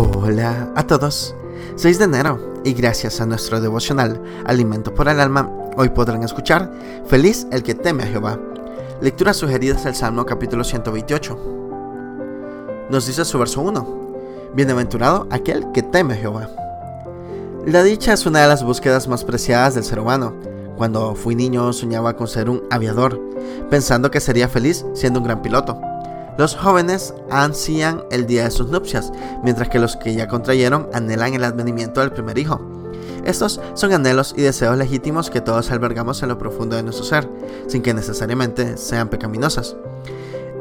Hola a todos. 6 de enero y gracias a nuestro devocional Alimento por el Alma, hoy podrán escuchar Feliz el que teme a Jehová. Lecturas sugeridas del Salmo capítulo 128. Nos dice su verso 1. Bienaventurado aquel que teme a Jehová. La dicha es una de las búsquedas más preciadas del ser humano. Cuando fui niño soñaba con ser un aviador, pensando que sería feliz siendo un gran piloto. Los jóvenes ansían el día de sus nupcias, mientras que los que ya contrayeron anhelan el advenimiento del primer hijo. Estos son anhelos y deseos legítimos que todos albergamos en lo profundo de nuestro ser, sin que necesariamente sean pecaminosas.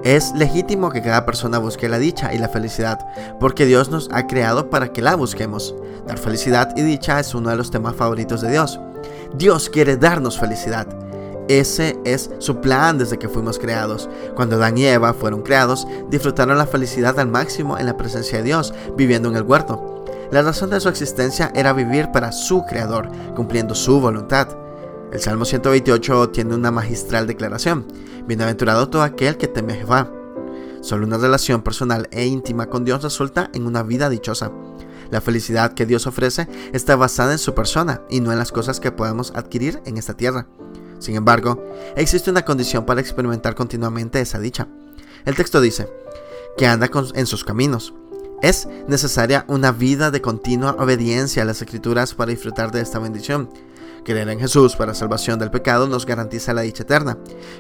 Es legítimo que cada persona busque la dicha y la felicidad, porque Dios nos ha creado para que la busquemos. Dar felicidad y dicha es uno de los temas favoritos de Dios. Dios quiere darnos felicidad. Ese es su plan desde que fuimos creados. Cuando Adán y Eva fueron creados, disfrutaron la felicidad al máximo en la presencia de Dios, viviendo en el huerto. La razón de su existencia era vivir para su creador, cumpliendo su voluntad. El Salmo 128 tiene una magistral declaración. Bienaventurado todo aquel que teme a Jehová. Solo una relación personal e íntima con Dios resulta en una vida dichosa. La felicidad que Dios ofrece está basada en su persona y no en las cosas que podemos adquirir en esta tierra. Sin embargo, existe una condición para experimentar continuamente esa dicha. El texto dice, que anda en sus caminos. Es necesaria una vida de continua obediencia a las escrituras para disfrutar de esta bendición. Creer en Jesús para salvación del pecado nos garantiza la dicha eterna,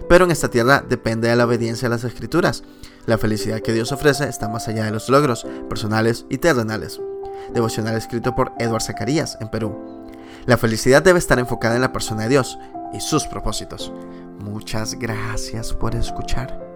pero en esta tierra depende de la obediencia a las escrituras. La felicidad que Dios ofrece está más allá de los logros personales y terrenales. Devocional escrito por Edward Zacarías en Perú. La felicidad debe estar enfocada en la persona de Dios y sus propósitos. Muchas gracias por escuchar.